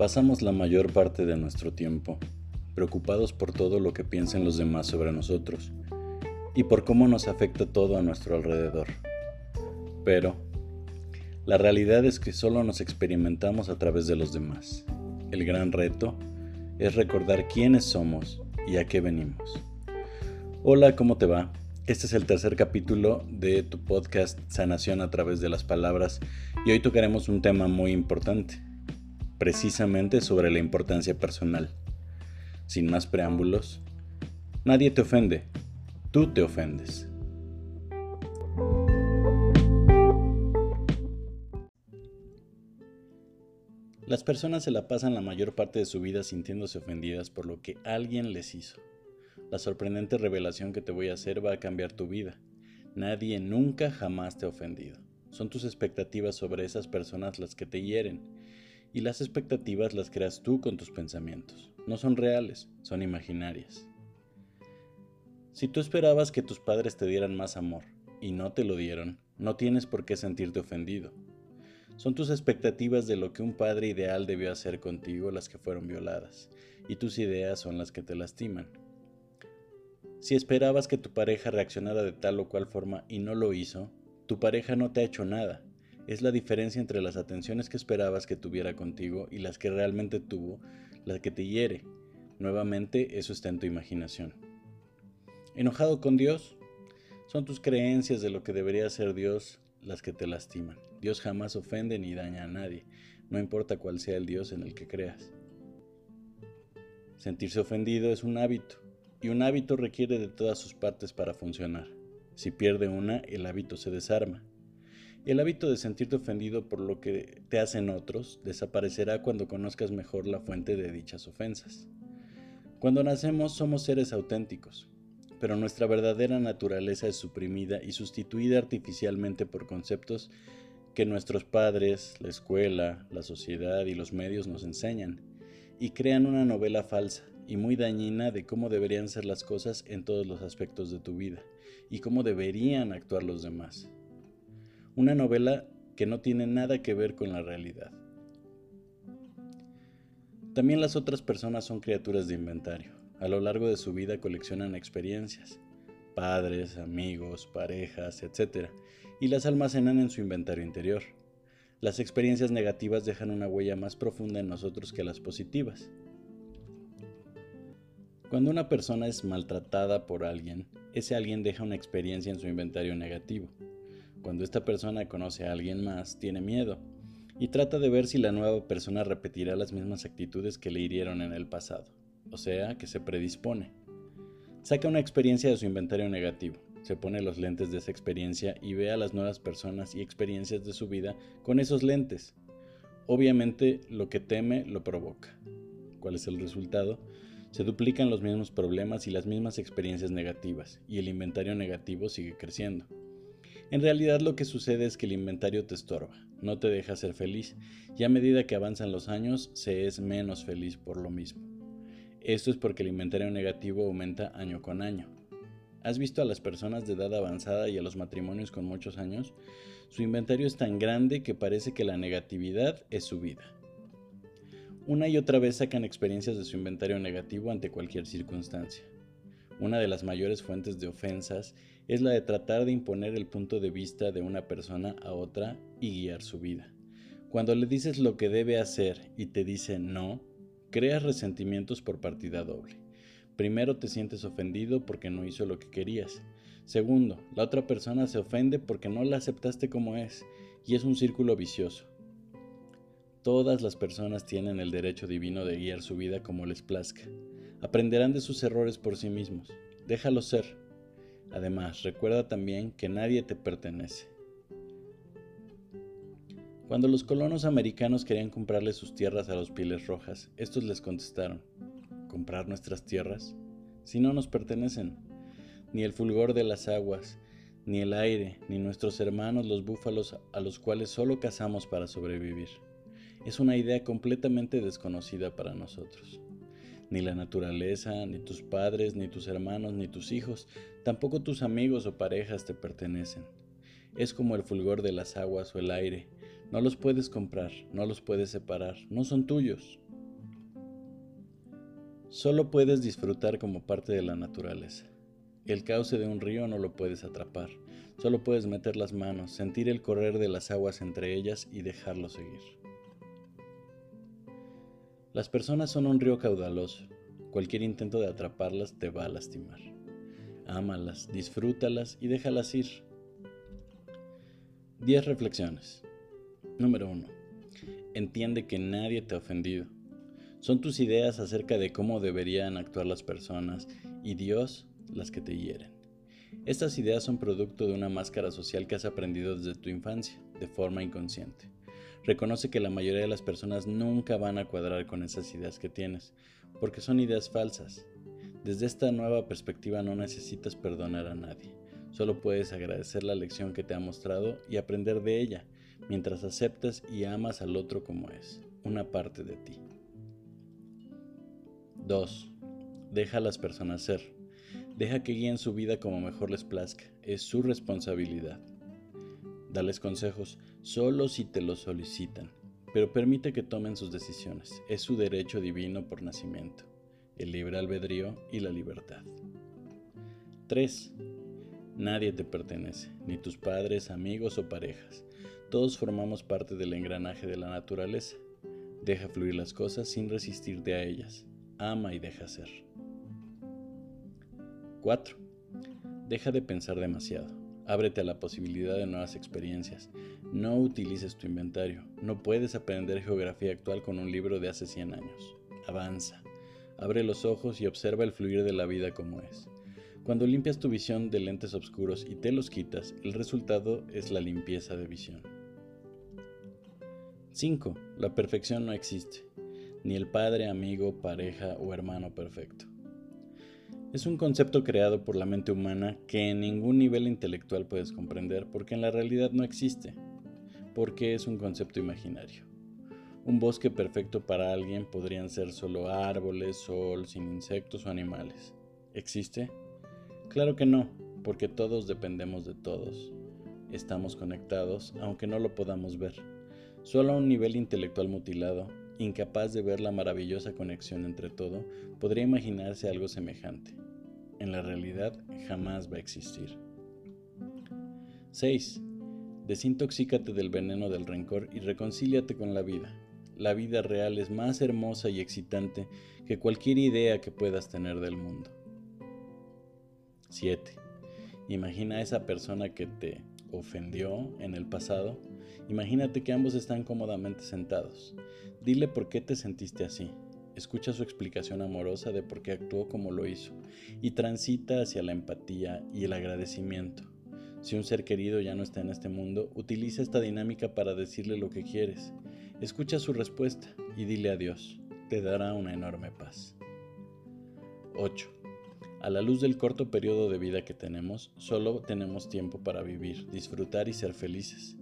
Pasamos la mayor parte de nuestro tiempo preocupados por todo lo que piensen los demás sobre nosotros y por cómo nos afecta todo a nuestro alrededor. Pero, la realidad es que solo nos experimentamos a través de los demás. El gran reto es recordar quiénes somos y a qué venimos. Hola, ¿cómo te va? Este es el tercer capítulo de tu podcast Sanación a través de las palabras y hoy tocaremos un tema muy importante, precisamente sobre la importancia personal. Sin más preámbulos, nadie te ofende, tú te ofendes. Las personas se la pasan la mayor parte de su vida sintiéndose ofendidas por lo que alguien les hizo. La sorprendente revelación que te voy a hacer va a cambiar tu vida. Nadie nunca jamás te ha ofendido. Son tus expectativas sobre esas personas las que te hieren y las expectativas las creas tú con tus pensamientos. No son reales, son imaginarias. Si tú esperabas que tus padres te dieran más amor y no te lo dieron, no tienes por qué sentirte ofendido. Son tus expectativas de lo que un padre ideal debió hacer contigo las que fueron violadas, y tus ideas son las que te lastiman. Si esperabas que tu pareja reaccionara de tal o cual forma y no lo hizo, tu pareja no te ha hecho nada, es la diferencia entre las atenciones que esperabas que tuviera contigo y las que realmente tuvo, la que te hiere. Nuevamente, eso está en tu imaginación. ¿Enojado con Dios? Son tus creencias de lo que debería ser Dios las que te lastiman. Dios jamás ofende ni daña a nadie, no importa cuál sea el Dios en el que creas. Sentirse ofendido es un hábito, y un hábito requiere de todas sus partes para funcionar. Si pierde una, el hábito se desarma. El hábito de sentirte ofendido por lo que te hacen otros desaparecerá cuando conozcas mejor la fuente de dichas ofensas. Cuando nacemos somos seres auténticos, pero nuestra verdadera naturaleza es suprimida y sustituida artificialmente por conceptos que nuestros padres, la escuela, la sociedad y los medios nos enseñan, y crean una novela falsa y muy dañina de cómo deberían ser las cosas en todos los aspectos de tu vida, y cómo deberían actuar los demás. Una novela que no tiene nada que ver con la realidad. También las otras personas son criaturas de inventario. A lo largo de su vida coleccionan experiencias, padres, amigos, parejas, etc. Y las almacenan en su inventario interior. Las experiencias negativas dejan una huella más profunda en nosotros que las positivas. Cuando una persona es maltratada por alguien, ese alguien deja una experiencia en su inventario negativo. Cuando esta persona conoce a alguien más, tiene miedo y trata de ver si la nueva persona repetirá las mismas actitudes que le hirieron en el pasado, o sea, que se predispone. Saca una experiencia de su inventario negativo, se pone los lentes de esa experiencia y ve a las nuevas personas y experiencias de su vida con esos lentes. Obviamente lo que teme lo provoca. ¿Cuál es el resultado? Se duplican los mismos problemas y las mismas experiencias negativas, y el inventario negativo sigue creciendo. En realidad lo que sucede es que el inventario te estorba, no te deja ser feliz, y a medida que avanzan los años se es menos feliz por lo mismo. Esto es porque el inventario negativo aumenta año con año. ¿Has visto a las personas de edad avanzada y a los matrimonios con muchos años? Su inventario es tan grande que parece que la negatividad es su vida. Una y otra vez sacan experiencias de su inventario negativo ante cualquier circunstancia. Una de las mayores fuentes de ofensas es la de tratar de imponer el punto de vista de una persona a otra y guiar su vida. Cuando le dices lo que debe hacer y te dice no, creas resentimientos por partida doble. Primero te sientes ofendido porque no hizo lo que querías. Segundo, la otra persona se ofende porque no la aceptaste como es, y es un círculo vicioso. Todas las personas tienen el derecho divino de guiar su vida como les plazca. Aprenderán de sus errores por sí mismos. Déjalos ser. Además, recuerda también que nadie te pertenece. Cuando los colonos americanos querían comprarle sus tierras a los pieles rojas, estos les contestaron, ¿comprar nuestras tierras? Si no nos pertenecen, ni el fulgor de las aguas, ni el aire, ni nuestros hermanos los búfalos a los cuales solo cazamos para sobrevivir. Es una idea completamente desconocida para nosotros. Ni la naturaleza, ni tus padres, ni tus hermanos, ni tus hijos, tampoco tus amigos o parejas te pertenecen. Es como el fulgor de las aguas o el aire. No los puedes comprar, no los puedes separar, no son tuyos. Solo puedes disfrutar como parte de la naturaleza. El cauce de un río no lo puedes atrapar, solo puedes meter las manos, sentir el correr de las aguas entre ellas y dejarlo seguir. Las personas son un río caudaloso, cualquier intento de atraparlas te va a lastimar. Ámalas, disfrútalas y déjalas ir. 10 reflexiones. Número 1. Entiende que nadie te ha ofendido son tus ideas acerca de cómo deberían actuar las personas y Dios las que te hieren. Estas ideas son producto de una máscara social que has aprendido desde tu infancia, de forma inconsciente. Reconoce que la mayoría de las personas nunca van a cuadrar con esas ideas que tienes, porque son ideas falsas. Desde esta nueva perspectiva no necesitas perdonar a nadie, solo puedes agradecer la lección que te ha mostrado y aprender de ella, mientras aceptas y amas al otro como es, una parte de ti. 2. Deja a las personas ser. Deja que guíen su vida como mejor les plazca. Es su responsabilidad. Dales consejos solo si te los solicitan, pero permite que tomen sus decisiones. Es su derecho divino por nacimiento, el libre albedrío y la libertad. 3. Nadie te pertenece, ni tus padres, amigos o parejas. Todos formamos parte del engranaje de la naturaleza. Deja fluir las cosas sin resistirte a ellas ama y deja ser. 4. Deja de pensar demasiado. Ábrete a la posibilidad de nuevas experiencias. No utilices tu inventario. No puedes aprender geografía actual con un libro de hace 100 años. Avanza. Abre los ojos y observa el fluir de la vida como es. Cuando limpias tu visión de lentes oscuros y te los quitas, el resultado es la limpieza de visión. 5. La perfección no existe ni el padre, amigo, pareja o hermano perfecto. Es un concepto creado por la mente humana que en ningún nivel intelectual puedes comprender porque en la realidad no existe, porque es un concepto imaginario. Un bosque perfecto para alguien podrían ser solo árboles, sol, sin insectos o animales. ¿Existe? Claro que no, porque todos dependemos de todos. Estamos conectados, aunque no lo podamos ver. Solo a un nivel intelectual mutilado, incapaz de ver la maravillosa conexión entre todo, podría imaginarse algo semejante. En la realidad jamás va a existir. 6. Desintoxícate del veneno del rencor y reconcíliate con la vida. La vida real es más hermosa y excitante que cualquier idea que puedas tener del mundo. 7. Imagina a esa persona que te ofendió en el pasado. Imagínate que ambos están cómodamente sentados. Dile por qué te sentiste así. Escucha su explicación amorosa de por qué actuó como lo hizo y transita hacia la empatía y el agradecimiento. Si un ser querido ya no está en este mundo, utiliza esta dinámica para decirle lo que quieres. Escucha su respuesta y dile adiós. Te dará una enorme paz. 8. A la luz del corto periodo de vida que tenemos, solo tenemos tiempo para vivir, disfrutar y ser felices.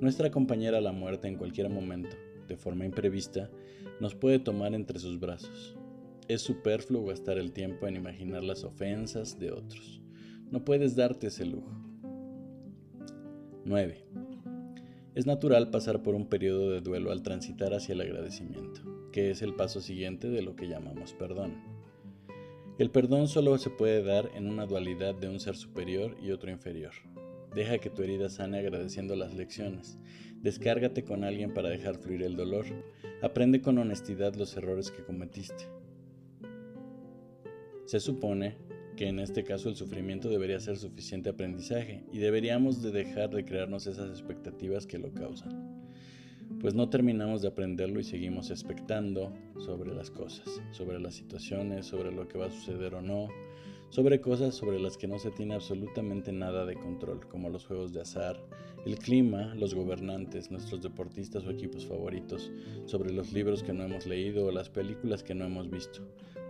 Nuestra compañera la muerte en cualquier momento de forma imprevista, nos puede tomar entre sus brazos. Es superfluo gastar el tiempo en imaginar las ofensas de otros. No puedes darte ese lujo. 9. Es natural pasar por un periodo de duelo al transitar hacia el agradecimiento, que es el paso siguiente de lo que llamamos perdón. El perdón solo se puede dar en una dualidad de un ser superior y otro inferior. Deja que tu herida sane agradeciendo las lecciones Descárgate con alguien para dejar fluir el dolor. Aprende con honestidad los errores que cometiste. Se supone que en este caso el sufrimiento debería ser suficiente aprendizaje y deberíamos de dejar de crearnos esas expectativas que lo causan. Pues no terminamos de aprenderlo y seguimos expectando sobre las cosas, sobre las situaciones, sobre lo que va a suceder o no, sobre cosas sobre las que no se tiene absolutamente nada de control, como los juegos de azar, el clima, los gobernantes, nuestros deportistas o equipos favoritos, sobre los libros que no hemos leído o las películas que no hemos visto,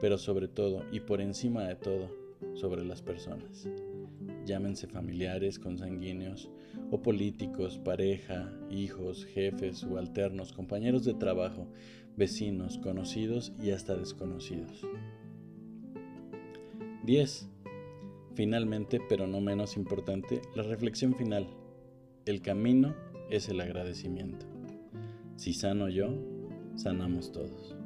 pero sobre todo y por encima de todo, sobre las personas. Llámense familiares, consanguíneos, o políticos, pareja, hijos, jefes, subalternos, compañeros de trabajo, vecinos, conocidos y hasta desconocidos. 10. Finalmente, pero no menos importante, la reflexión final. El camino es el agradecimiento. Si sano yo, sanamos todos.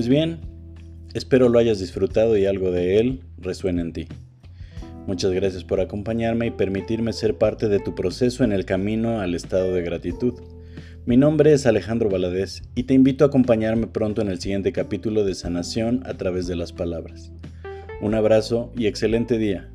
Pues bien, espero lo hayas disfrutado y algo de él resuene en ti. Muchas gracias por acompañarme y permitirme ser parte de tu proceso en el camino al estado de gratitud. Mi nombre es Alejandro Valadez y te invito a acompañarme pronto en el siguiente capítulo de Sanación a través de las palabras. Un abrazo y excelente día.